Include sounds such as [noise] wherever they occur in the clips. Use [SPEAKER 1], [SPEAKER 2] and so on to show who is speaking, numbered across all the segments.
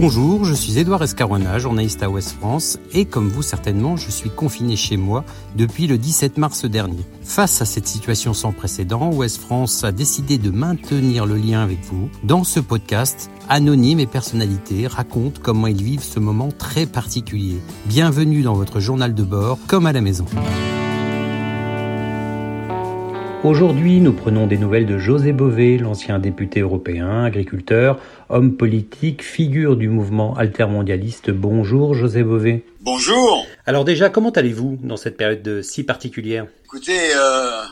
[SPEAKER 1] Bonjour, je suis Édouard Escaroina, journaliste à Ouest France, et comme vous certainement, je suis confiné chez moi depuis le 17 mars dernier. Face à cette situation sans précédent, Ouest France a décidé de maintenir le lien avec vous. Dans ce podcast, anonymes et personnalités racontent comment ils vivent ce moment très particulier. Bienvenue dans votre journal de bord, comme à la maison. Aujourd'hui, nous prenons des nouvelles de José Bové, l'ancien député européen, agriculteur, homme politique, figure du mouvement altermondialiste. Bonjour José Bové.
[SPEAKER 2] Bonjour.
[SPEAKER 1] Alors déjà, comment allez-vous dans cette période si particulière?
[SPEAKER 2] Écoutez, euh,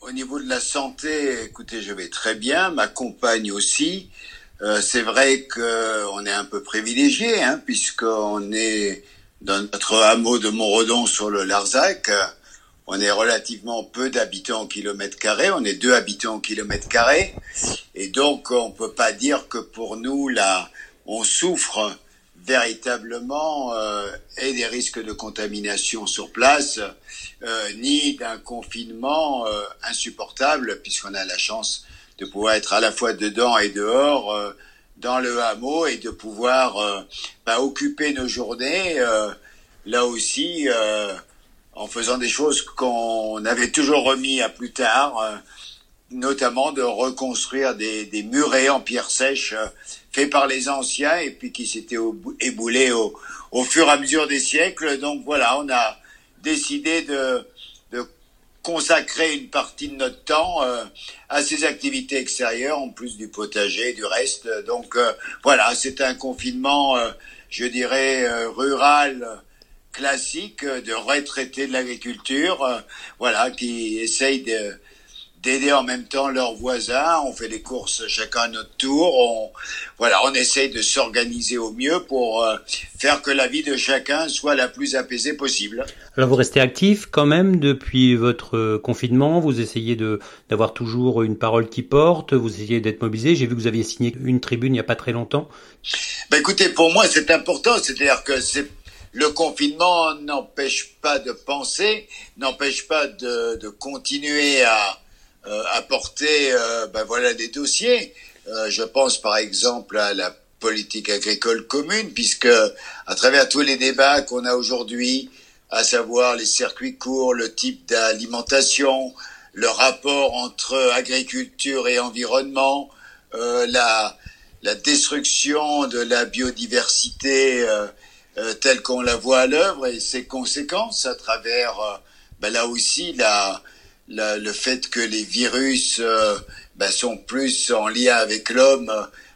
[SPEAKER 2] au niveau de la santé, écoutez, je vais très bien, ma compagne aussi. Euh, c'est vrai qu'on est un peu privilégié, hein, puisqu'on est dans notre hameau de Montredon sur le Larzac on est relativement peu d'habitants au kilomètre carré, on est deux habitants au kilomètre carré, et donc on peut pas dire que pour nous là, on souffre véritablement euh, et des risques de contamination sur place, euh, ni d'un confinement euh, insupportable, puisqu'on a la chance de pouvoir être à la fois dedans et dehors dans le hameau et de pouvoir bah, occuper nos journées là aussi en faisant des choses qu'on avait toujours remis à plus tard, euh, notamment de reconstruire des, murets en pierre sèche euh, faits par les anciens et puis qui s'étaient éboulés au, fur et à mesure des siècles. Donc voilà, on a décidé de, de consacrer une partie de notre temps euh, à ces activités extérieures, en plus du potager et du reste. Donc voilà, c'est un confinement, je dirais, rural classique de retraités de l'agriculture, euh, voilà, qui essayent de d'aider en même temps leurs voisins. On fait des courses chacun à notre tour. On, voilà, on essaye de s'organiser au mieux pour euh, faire que la vie de chacun soit la plus apaisée possible.
[SPEAKER 1] Alors vous restez actif quand même depuis votre confinement. Vous essayez de d'avoir toujours une parole qui porte. Vous essayez d'être mobilisé. J'ai vu que vous aviez signé une tribune il n'y a pas très longtemps.
[SPEAKER 2] Ben écoutez, pour moi c'est important. C'est-à-dire que c'est le confinement n'empêche pas de penser, n'empêche pas de, de, continuer à euh, apporter euh, ben voilà des dossiers. Euh, je pense par exemple à la politique agricole commune, puisque à travers tous les débats qu'on a aujourd'hui, à savoir les circuits courts, le type d'alimentation, le rapport entre agriculture et environnement, euh, la, la destruction de la biodiversité euh, euh, telle qu'on la voit à l'œuvre et ses conséquences à travers euh, ben là aussi la, la, le fait que les virus euh, ben sont plus en lien avec l'homme,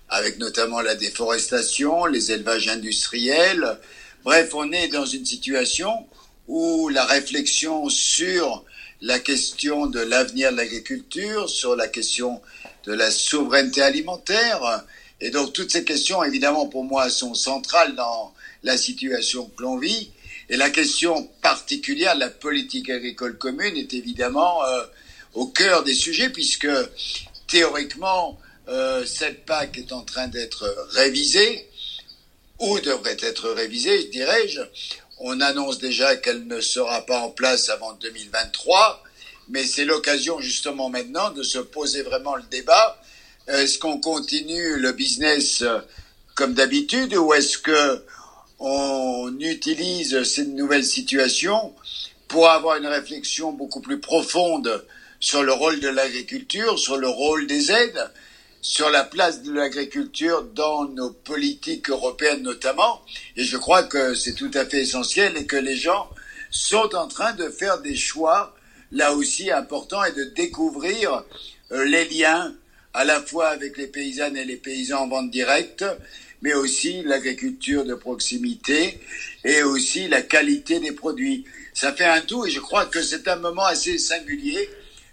[SPEAKER 2] avec notamment la déforestation, les élevages industriels. Bref, on est dans une situation où la réflexion sur la question de l'avenir de l'agriculture, sur la question de la souveraineté alimentaire, et donc toutes ces questions, évidemment, pour moi, sont centrales dans la situation que l'on vit. Et la question particulière de la politique agricole commune est évidemment euh, au cœur des sujets, puisque théoriquement, euh, cette PAC est en train d'être révisée, ou devrait être révisée, dirais-je. On annonce déjà qu'elle ne sera pas en place avant 2023, mais c'est l'occasion justement maintenant de se poser vraiment le débat. Est-ce qu'on continue le business euh, comme d'habitude ou est-ce que on utilise cette nouvelle situation pour avoir une réflexion beaucoup plus profonde sur le rôle de l'agriculture, sur le rôle des aides, sur la place de l'agriculture dans nos politiques européennes notamment. Et je crois que c'est tout à fait essentiel et que les gens sont en train de faire des choix là aussi importants et de découvrir euh, les liens à la fois avec les paysannes et les paysans en vente directe, mais aussi l'agriculture de proximité et aussi la qualité des produits. Ça fait un tout et je crois que c'est un moment assez singulier,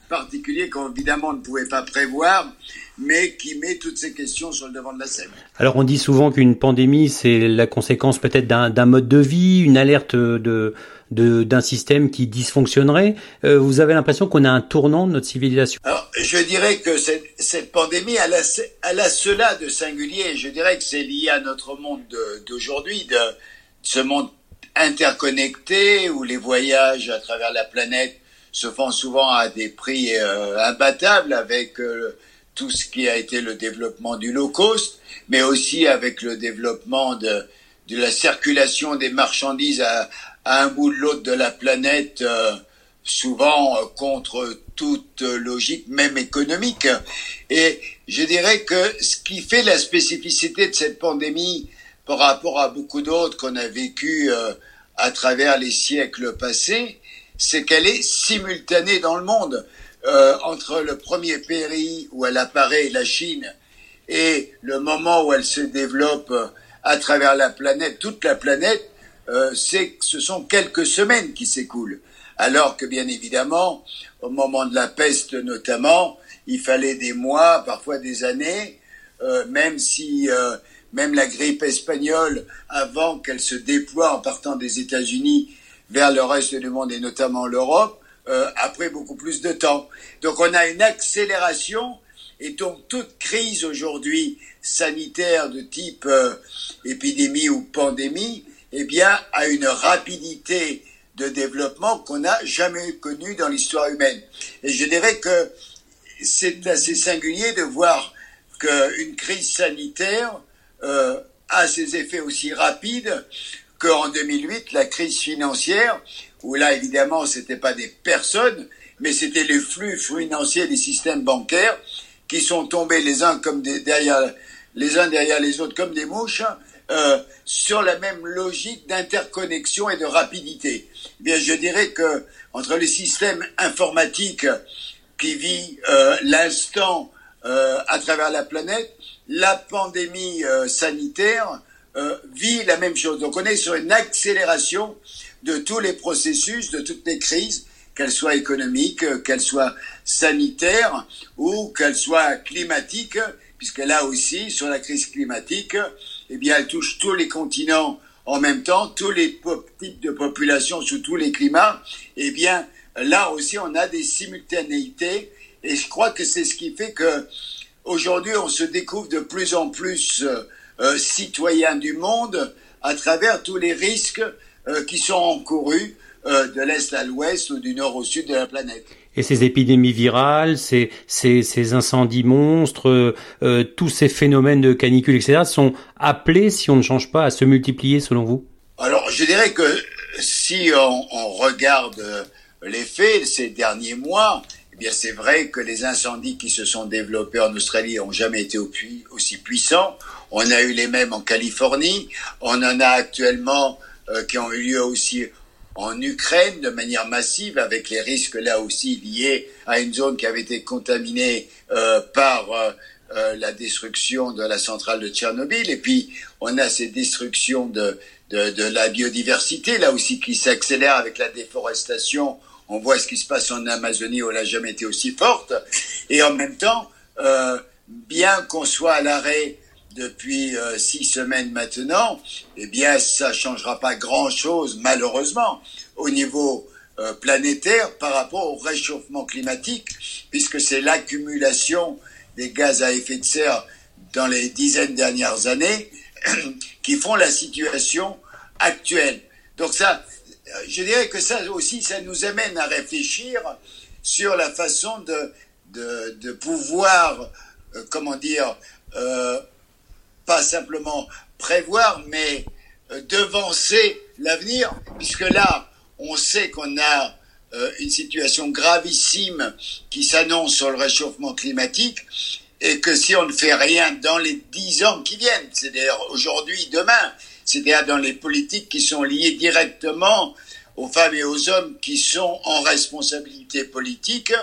[SPEAKER 2] particulier qu'évidemment on ne pouvait pas prévoir, mais qui met toutes ces questions sur le devant de la scène.
[SPEAKER 1] Alors on dit souvent qu'une pandémie, c'est la conséquence peut-être d'un mode de vie, une alerte de d'un système qui dysfonctionnerait. Euh, vous avez l'impression qu'on a un tournant de notre civilisation
[SPEAKER 2] Alors, je dirais que cette, cette pandémie, elle a, elle a cela de singulier. Je dirais que c'est lié à notre monde d'aujourd'hui, de, ce monde interconnecté où les voyages à travers la planète se font souvent à des prix euh, imbattables avec euh, tout ce qui a été le développement du low cost, mais aussi avec le développement de, de la circulation des marchandises à, à un bout de l'autre de la planète, euh, souvent euh, contre toute logique, même économique. Et je dirais que ce qui fait la spécificité de cette pandémie par rapport à beaucoup d'autres qu'on a vécu euh, à travers les siècles passés, c'est qu'elle est simultanée dans le monde. Euh, entre le premier pays où elle apparaît, la Chine, et le moment où elle se développe à travers la planète, toute la planète, euh, c'est ce sont quelques semaines qui s'écoulent. Alors que bien évidemment, au moment de la peste notamment, il fallait des mois, parfois des années, euh, même si euh, même la grippe espagnole, avant qu'elle se déploie en partant des États-Unis vers le reste du monde et notamment l'Europe, euh, après beaucoup plus de temps. Donc on a une accélération et donc toute crise aujourd'hui sanitaire de type euh, épidémie ou pandémie, eh bien, a une rapidité de développement qu'on n'a jamais connue dans l'histoire humaine. Et je dirais que c'est assez singulier de voir qu'une crise sanitaire euh, a ses effets aussi rapides qu'en 2008, la crise financière, où là, évidemment, c'était pas des personnes, mais c'était les flux financiers des systèmes bancaires qui sont tombés les uns comme des, derrière les uns derrière les autres comme des mouches euh, sur la même logique d'interconnexion et de rapidité. Eh bien, je dirais que entre les systèmes informatiques qui vit euh, l'instant euh, à travers la planète, la pandémie euh, sanitaire euh, vit la même chose. Donc on est sur une accélération de tous les processus, de toutes les crises, qu'elles soient économiques, euh, qu'elles soient sanitaires ou qu'elles soient climatiques, puisque là aussi, sur la crise climatique, eh bien, elle touche tous les continents en même temps, tous les types de populations sous tous les climats. Eh bien, là aussi, on a des simultanéités, et je crois que c'est ce qui fait que aujourd'hui, on se découvre de plus en plus euh, euh, citoyens du monde à travers tous les risques euh, qui sont encourus euh, de l'Est à l'Ouest ou du Nord au Sud de la planète.
[SPEAKER 1] Et ces épidémies virales, ces, ces, ces incendies monstres, euh, tous ces phénomènes de canicule, etc., sont appelés, si on ne change pas, à se multiplier selon vous?
[SPEAKER 2] Alors, je dirais que si on, on regarde les faits ces derniers mois, eh bien, c'est vrai que les incendies qui se sont développés en Australie ont jamais été aussi puissants. On a eu les mêmes en Californie. On en a actuellement euh, qui ont eu lieu aussi en Ukraine de manière massive, avec les risques là aussi liés à une zone qui avait été contaminée euh, par euh, euh, la destruction de la centrale de Tchernobyl. Et puis, on a ces destructions de, de, de la biodiversité, là aussi, qui s'accélèrent avec la déforestation. On voit ce qui se passe en Amazonie où elle n'a jamais été aussi forte. Et en même temps, euh, bien qu'on soit à l'arrêt depuis euh, six semaines maintenant, eh bien, ça changera pas grand-chose, malheureusement, au niveau euh, planétaire par rapport au réchauffement climatique, puisque c'est l'accumulation des gaz à effet de serre dans les dizaines dernières années [clears throat] qui font la situation actuelle. Donc ça, je dirais que ça aussi, ça nous amène à réfléchir sur la façon de, de, de pouvoir, euh, comment dire, euh, pas simplement prévoir, mais euh, devancer l'avenir, puisque là, on sait qu'on a euh, une situation gravissime qui s'annonce sur le réchauffement climatique, et que si on ne fait rien dans les dix ans qui viennent, c'est-à-dire aujourd'hui, demain, c'est-à-dire dans les politiques qui sont liées directement aux femmes et aux hommes qui sont en responsabilité politique,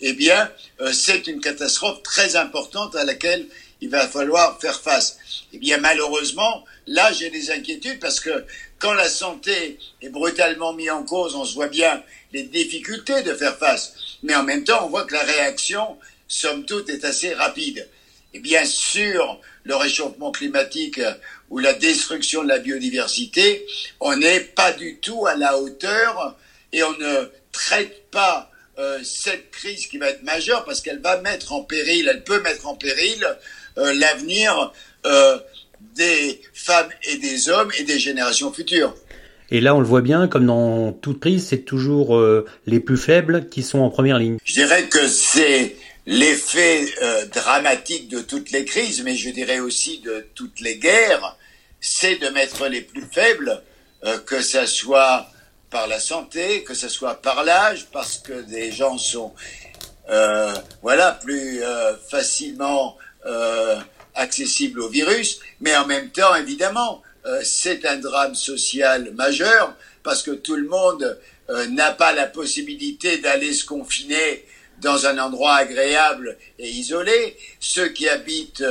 [SPEAKER 2] eh bien, euh, c'est une catastrophe très importante à laquelle il va falloir faire face. Eh bien, malheureusement, là, j'ai des inquiétudes parce que quand la santé est brutalement mise en cause, on se voit bien les difficultés de faire face. Mais en même temps, on voit que la réaction, somme toute, est assez rapide. Et bien sûr, le réchauffement climatique ou la destruction de la biodiversité, on n'est pas du tout à la hauteur et on ne traite pas euh, cette crise qui va être majeure parce qu'elle va mettre en péril, elle peut mettre en péril euh, l'avenir euh, des femmes et des hommes et des générations futures.
[SPEAKER 1] Et là, on le voit bien, comme dans toute crise, c'est toujours euh, les plus faibles qui sont en première ligne.
[SPEAKER 2] Je dirais que c'est l'effet euh, dramatique de toutes les crises, mais je dirais aussi de toutes les guerres, c'est de mettre les plus faibles, euh, que ça soit par la santé, que ce soit par l'âge, parce que des gens sont euh, voilà plus facilement accessibles au virus, mais en même temps, évidemment, c'est un drame social majeur parce que tout le monde n'a pas la possibilité d'aller se confiner dans un endroit agréable et isolé. Ceux qui habitent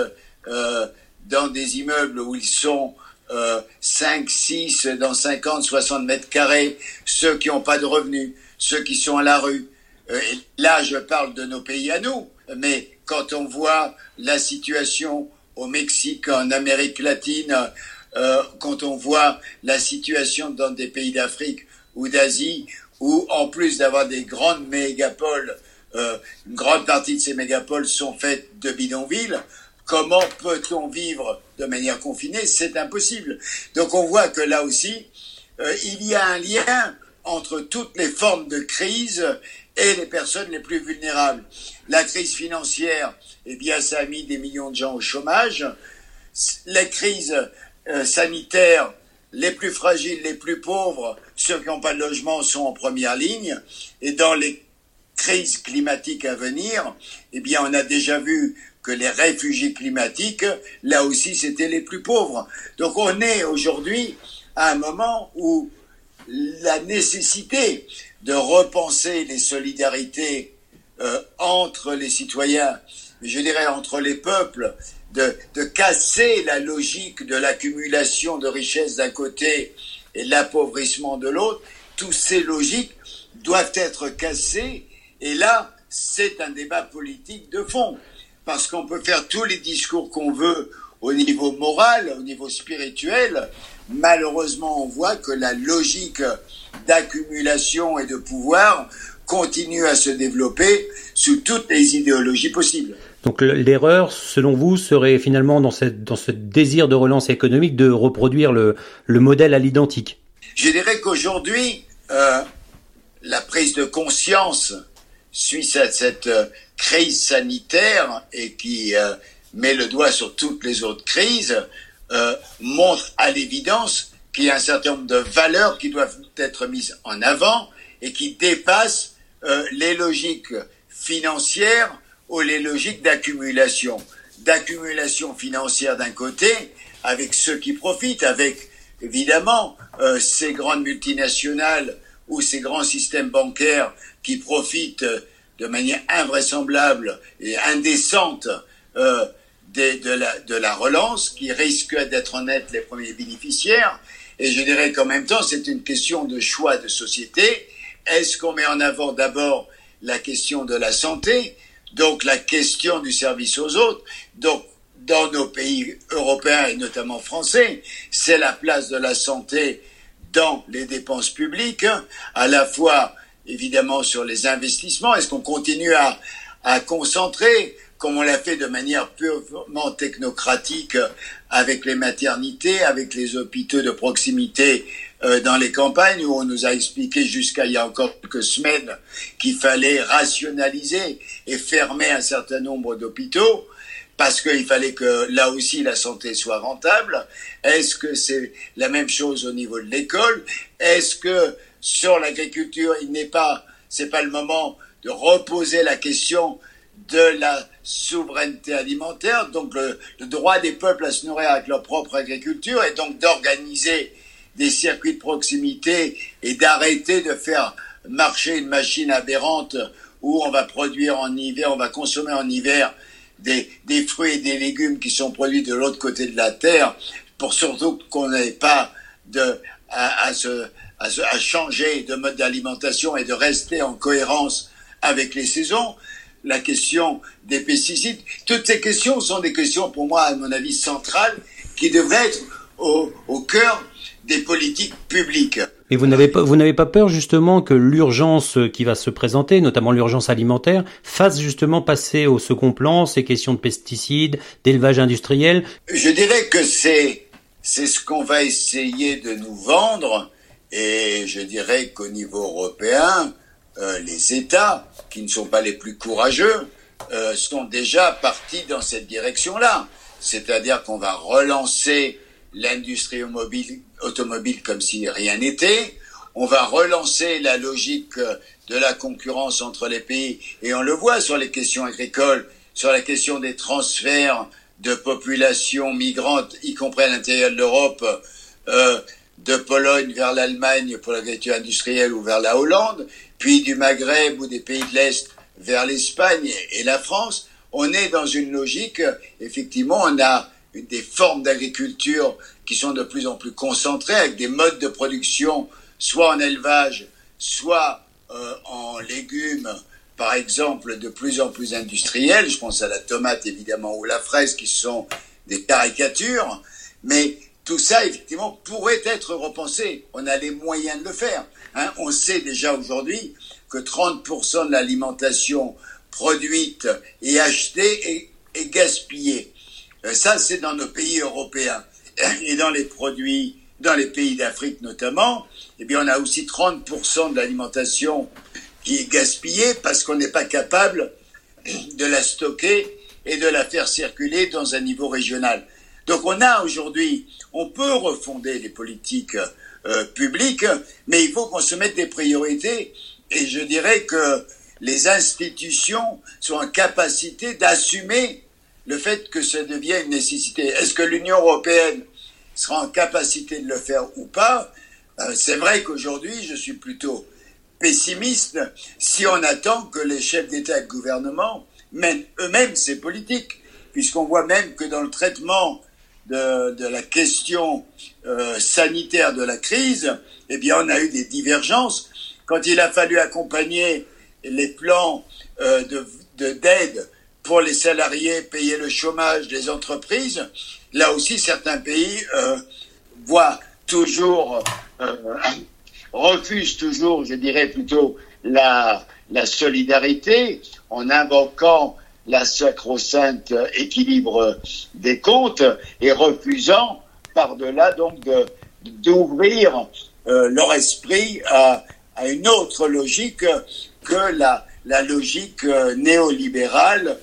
[SPEAKER 2] euh, dans des immeubles où ils sont euh, 5, 6, dans 50, 60 mètres carrés, ceux qui n'ont pas de revenus, ceux qui sont à la rue. Euh, et là, je parle de nos pays à nous, mais quand on voit la situation au Mexique, en Amérique latine, euh, quand on voit la situation dans des pays d'Afrique ou d'Asie, où en plus d'avoir des grandes mégapoles euh, une grande partie de ces mégapoles sont faites de bidonvilles. Comment peut-on vivre de manière confinée? C'est impossible. Donc on voit que là aussi, euh, il y a un lien entre toutes les formes de crise et les personnes les plus vulnérables. La crise financière, eh bien, ça a mis des millions de gens au chômage. La crise euh, sanitaire, les plus fragiles, les plus pauvres, ceux qui n'ont pas de logement sont en première ligne. Et dans les crise climatique à venir, eh bien, on a déjà vu que les réfugiés climatiques, là aussi, c'était les plus pauvres. Donc, on est aujourd'hui à un moment où la nécessité de repenser les solidarités euh, entre les citoyens, je dirais entre les peuples, de, de casser la logique de l'accumulation de richesses d'un côté et l'appauvrissement de l'autre, toutes ces logiques doivent être cassées. Et là, c'est un débat politique de fond, parce qu'on peut faire tous les discours qu'on veut au niveau moral, au niveau spirituel. Malheureusement, on voit que la logique d'accumulation et de pouvoir continue à se développer sous toutes les idéologies possibles.
[SPEAKER 1] Donc l'erreur, selon vous, serait finalement dans, cette, dans ce désir de relance économique de reproduire le, le modèle à l'identique?
[SPEAKER 2] Je dirais qu'aujourd'hui, euh, la prise de conscience suite à cette euh, crise sanitaire et qui euh, met le doigt sur toutes les autres crises, euh, montre à l'évidence qu'il y a un certain nombre de valeurs qui doivent être mises en avant et qui dépassent les logiques financières ou les logiques d'accumulation. D'accumulation financière d'un côté, avec ceux qui profitent, avec évidemment ces grandes multinationales ou ces grands systèmes bancaires qui profitent de manière invraisemblable et indécente euh, de, la, de la relance, qui risquent d'être en les premiers bénéficiaires. Et je dirais qu'en même temps, c'est une question de choix de société. Est-ce qu'on met en avant d'abord la question de la santé, donc la question du service aux autres, donc dans nos pays européens et notamment français, c'est la place de la santé dans les dépenses publiques, à la fois évidemment sur les investissements. Est-ce qu'on continue à, à concentrer, comme on l'a fait de manière purement technocratique avec les maternités, avec les hôpitaux de proximité euh, dans les campagnes, où on nous a expliqué jusqu'à il y a encore quelques semaines qu'il fallait rationaliser et fermer un certain nombre d'hôpitaux parce qu'il fallait que là aussi la santé soit rentable. Est-ce que c'est la même chose au niveau de l'école? Est-ce que sur l'agriculture, il n'est pas, c'est pas le moment de reposer la question de la souveraineté alimentaire, donc le, droit des peuples à se nourrir avec leur propre agriculture, et donc d'organiser des circuits de proximité et d'arrêter de faire marcher une machine aberrante où on va produire en hiver, on va consommer en hiver des, des fruits et des légumes qui sont produits de l'autre côté de la terre, pour surtout qu'on n'ait pas de, à, se, à, changer de mode d'alimentation et de rester en cohérence avec les saisons, la question des pesticides, toutes ces questions sont des questions pour moi, à mon avis, centrales, qui devraient être au, au cœur des politiques publiques.
[SPEAKER 1] Et vous n'avez pas, vous n'avez pas peur justement que l'urgence qui va se présenter, notamment l'urgence alimentaire, fasse justement passer au second plan ces questions de pesticides, d'élevage industriel?
[SPEAKER 2] Je dirais que c'est, c'est ce qu'on va essayer de nous vendre, et je dirais qu'au niveau européen, euh, les États, qui ne sont pas les plus courageux, euh, sont déjà partis dans cette direction-là. C'est-à-dire qu'on va relancer l'industrie automobile, comme si rien n'était. On va relancer la logique de la concurrence entre les pays et on le voit sur les questions agricoles, sur la question des transferts de population migrante, y compris à l'intérieur de l'Europe, euh, de Pologne vers l'Allemagne pour l'agriculture industrielle ou vers la Hollande, puis du Maghreb ou des pays de l'Est vers l'Espagne et la France, on est dans une logique, effectivement, on a des formes d'agriculture qui sont de plus en plus concentrées, avec des modes de production, soit en élevage, soit euh, en légumes, par exemple, de plus en plus industriels. Je pense à la tomate, évidemment, ou la fraise, qui sont des caricatures. Mais tout ça, effectivement, pourrait être repensé. On a les moyens de le faire. Hein. On sait déjà aujourd'hui que 30% de l'alimentation produite et achetée est, gaspillée. Euh, ça, c'est dans nos pays européens. Et dans les produits, dans les pays d'Afrique notamment, eh bien, on a aussi 30% de l'alimentation qui est gaspillée parce qu'on n'est pas capable de la stocker et de la faire circuler dans un niveau régional. Donc on a aujourd'hui, on peut refonder les politiques euh, publiques, mais il faut qu'on se mette des priorités et je dirais que les institutions sont en capacité d'assumer le fait que ça devient une nécessité. Est-ce que l'Union européenne sera en capacité de le faire ou pas? Euh, C'est vrai qu'aujourd'hui, je suis plutôt pessimiste si on attend que les chefs d'État et de gouvernement mènent eux-mêmes ces politiques, puisqu'on voit même que dans le traitement de, la question euh, sanitaire de la crise, eh bien, on a eu des divergences. Quand il a fallu accompagner les plans euh, de d'aide pour les salariés, payer le chômage des entreprises, là aussi certains pays euh, voient toujours, refusent toujours, je dirais plutôt, la, la solidarité en invoquant la sacro-sainte équilibre des comptes et refusant par-delà donc d'ouvrir leur esprit à à une autre logique que la, la logique euh, néolibérale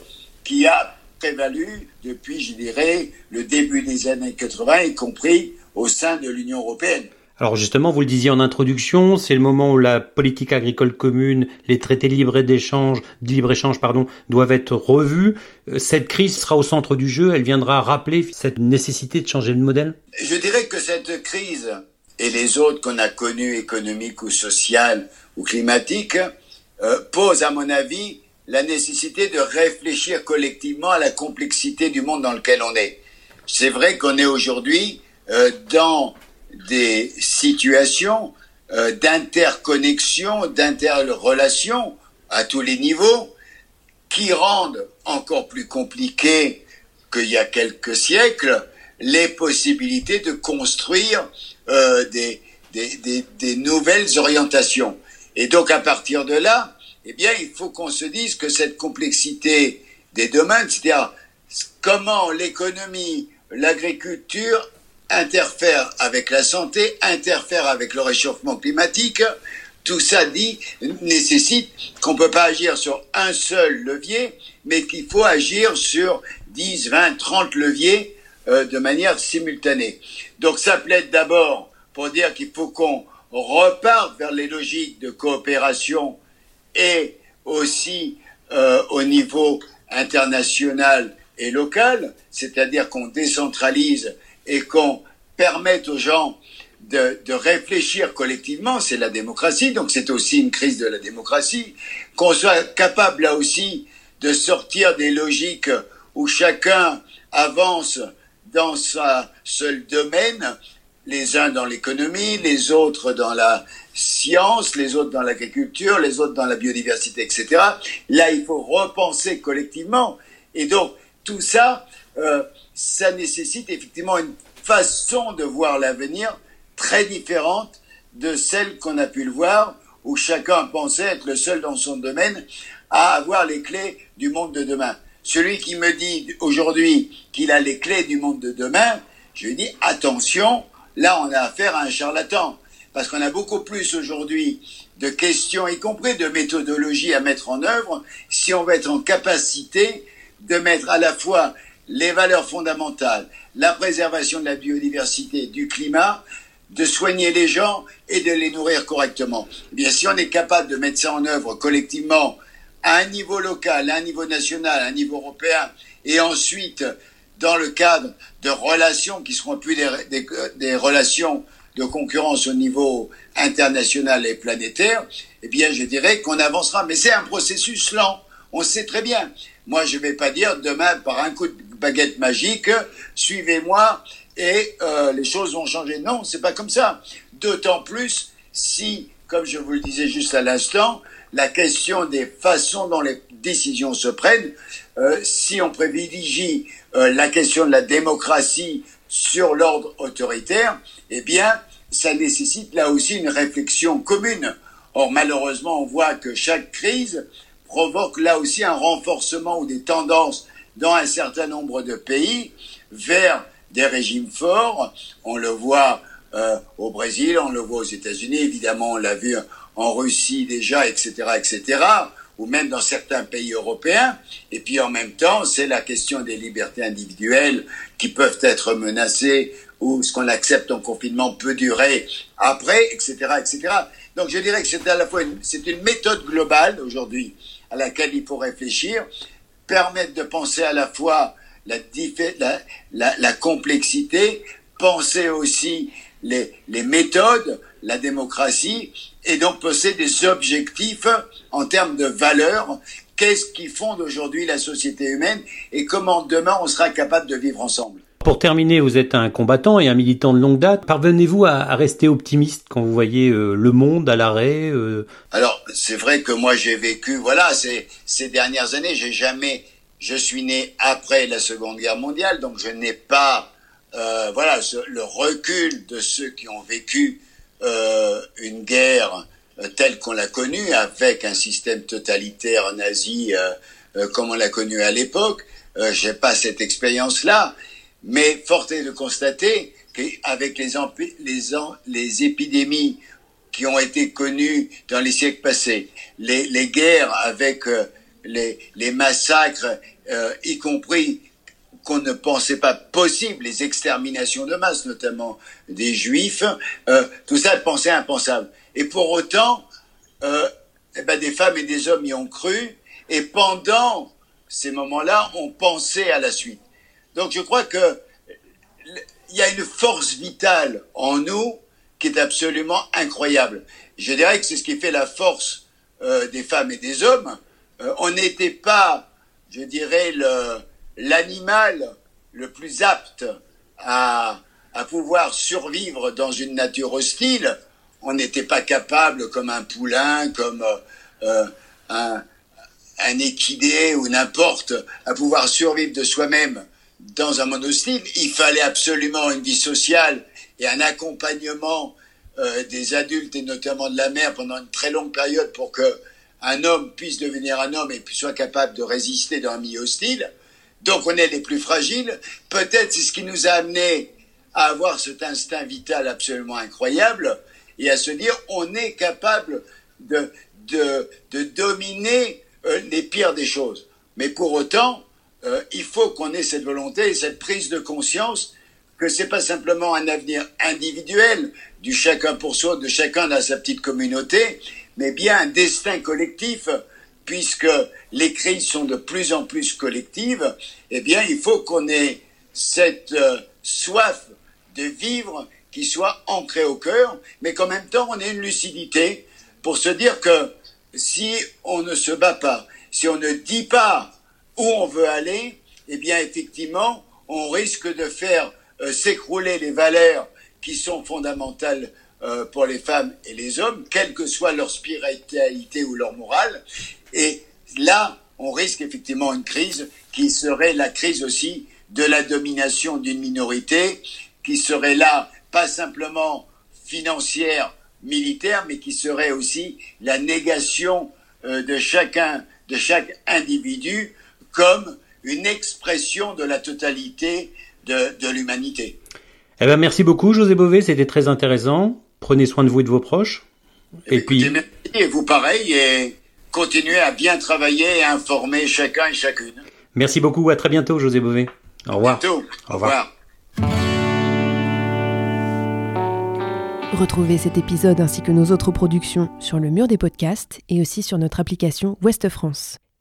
[SPEAKER 2] qui a prévalu depuis, je dirais, le début des années 80, y compris au sein de l'Union européenne.
[SPEAKER 1] Alors justement, vous le disiez en introduction, c'est le moment où la politique agricole commune, les traités libres d'échange, libre-échange, pardon, doivent être revus. Euh, cette crise sera au centre du jeu, elle viendra rappeler cette nécessité de changer de modèle?
[SPEAKER 2] Je dirais que cette crise et les autres qu'on a connus, économiques ou sociales ou climatiques, euh, posent, à mon avis, la nécessité de réfléchir collectivement à la complexité du monde dans lequel on est. C'est vrai qu'on est aujourd'hui euh, dans des situations euh, d'interconnexion, d'interrelation à tous les niveaux, qui rendent encore plus compliqué qu'il y a quelques siècles les possibilités de construire euh, des, des, des, nouvelles orientations. Et donc à partir de là, eh bien, il faut qu'on se dise que cette complexité des domaines, c'est-à-dire comment l'économie, l'agriculture interfèrent avec la santé, interfèrent avec le réchauffement climatique, tout ça dit nécessite qu'on ne peut pas agir sur un seul levier, mais qu'il faut agir sur 10, 20, 30 leviers euh, de manière simultanée. Donc ça plaide d'abord pour dire qu'il faut qu'on reparte vers les logiques de coopération et aussi euh, au niveau international et local, c'est-à-dire qu'on décentralise et qu'on permette aux gens de, de réfléchir collectivement, c'est la démocratie, donc c'est aussi une crise de la démocratie, qu'on soit capable là aussi de sortir des logiques où chacun avance dans sa seul domaine, les uns dans l'économie, les autres dans la science, les autres dans l'agriculture, les autres dans la biodiversité, etc. Là, il faut repenser collectivement. Et donc, tout ça, euh, ça nécessite effectivement une façon de voir l'avenir très différente de celle qu'on a pu le voir, où chacun pensait être le seul dans son domaine à avoir les clés du monde de demain. Celui qui me dit aujourd'hui qu'il a les clés du monde de demain, je lui dis attention, là on a affaire à un charlatan. parce qu'on a beaucoup plus aujourd'hui de questions, y compris de méthodologie à mettre en œuvre, si on veut être en capacité de mettre à la fois les valeurs fondamentales, la préservation de la biodiversité, du climat, de soigner les gens et de les nourrir correctement. Eh bien, si on est capable de mettre ça en œuvre collectivement à un niveau local, à un niveau national, à un niveau européen, et ensuite dans le cadre de relations qui seront plus des, des, relations de concurrence au niveau international et planétaire, eh bien, je dirais qu'on avancera. Mais c'est un processus lent. On sait très bien. Moi, je ne vais pas dire demain, par un coup de baguette magique, suivez-moi et euh, les choses vont changer. Non, c'est pas comme ça. D'autant plus si, comme je vous le disais juste à l'instant, la question des façons dont les décisions se prennent, euh, si on privilégie euh, la question de la démocratie sur l'ordre autoritaire, eh bien, ça nécessite là aussi une réflexion commune. Or, malheureusement, on voit que chaque crise provoque là aussi un renforcement ou des tendances dans un certain nombre de pays vers des régimes forts. On le voit euh, au Brésil, on le voit aux États-Unis, évidemment, on l'a vu en Russie déjà, etc., etc., ou même dans certains pays européens. Et puis en même temps, c'est la question des libertés individuelles qui peuvent être menacées ou ce qu'on accepte en confinement peut durer après, etc., etc. Donc je dirais que c'est à la fois une, c'est une méthode globale aujourd'hui à laquelle il faut réfléchir, permettre de penser à la fois la, complexité, penser aussi les, les méthodes, la démocratie, et donc poser des objectifs en termes de valeurs. Qu'est-ce qui fonde aujourd'hui la société humaine et comment demain on sera capable de vivre ensemble?
[SPEAKER 1] Pour terminer, vous êtes un combattant et un militant de longue date. Parvenez-vous à, rester optimiste quand vous voyez euh, le monde à l'arrêt euh?
[SPEAKER 2] Alors, c'est vrai que moi j'ai vécu, voilà, ces, ces dernières années, j'ai jamais, je suis né après la Seconde Guerre mondiale, donc je n'ai pas, euh, voilà, le recul de ceux qui ont vécu une guerre telle qu'on l'a connue, avec un système totalitaire nazi comme on l'a connu à l'époque. J'ai pas cette expérience-là, mais fort est de constater qu'avec les, les, les épidémies qui ont été connues dans les siècles passés, les, guerres avec les, les, massacres, y compris qu'on ne pensait pas possible, les exterminations de masse, notamment des juifs, euh, tout ça pensait impensable. Et pour autant, euh, eh ben, des femmes et des hommes y ont cru, et pendant ces moments-là, on pensait à la suite. Donc je crois que il y a une force vitale en nous qui est absolument incroyable. Je dirais que c'est ce qui fait la force euh, des femmes et des hommes. Euh, on n'était pas, je dirais, le, l'animal le plus apte à, à pouvoir survivre dans une nature hostile, on n'était pas capable, comme un poulain, comme euh, un, un équidé ou n'importe, à pouvoir survivre de soi-même dans un monde hostile. Il fallait absolument une vie sociale et un accompagnement euh, des adultes et notamment de la mère pendant une très longue période pour que un homme puisse devenir un homme et soit capable de résister dans un milieu hostile. Donc on est les plus fragiles. Peut-être c'est ce qui nous a amené à avoir cet instinct vital absolument incroyable et à se dire on est capable de, de, de dominer euh, les pires des choses. Mais pour autant, euh, il faut qu'on ait cette volonté et cette prise de conscience que c'est pas simplement un avenir individuel du chacun pour soi, de chacun dans sa petite communauté, mais bien un destin collectif puisque les crises sont de plus en plus collectives, eh bien, il faut qu'on ait cette euh, soif de vivre qui soit ancrée au cœur, mais qu'en même temps, on ait une lucidité pour se dire que si on ne se bat pas, si on ne dit pas où on veut aller, eh bien, effectivement, on risque de faire euh, s'écrouler les valeurs qui sont fondamentales euh, pour les femmes et les hommes, quelle que soit leur spiritualité ou leur morale, et là, on risque effectivement une crise qui serait la crise aussi de la domination d'une minorité, qui serait là pas simplement financière, militaire, mais qui serait aussi la négation euh, de chacun, de chaque individu comme une expression de la totalité de, de l'humanité.
[SPEAKER 1] Eh ben merci beaucoup José Bové, c'était très intéressant. Prenez soin de vous et de vos proches.
[SPEAKER 2] Et, puis, et vous pareil, et continuez à bien travailler et informer chacun et chacune.
[SPEAKER 1] Merci beaucoup, à très bientôt, José Bové. Au revoir.
[SPEAKER 2] Bientôt. Au revoir.
[SPEAKER 3] Retrouvez cet épisode ainsi que nos autres productions sur le mur des podcasts et aussi sur notre application Ouest France.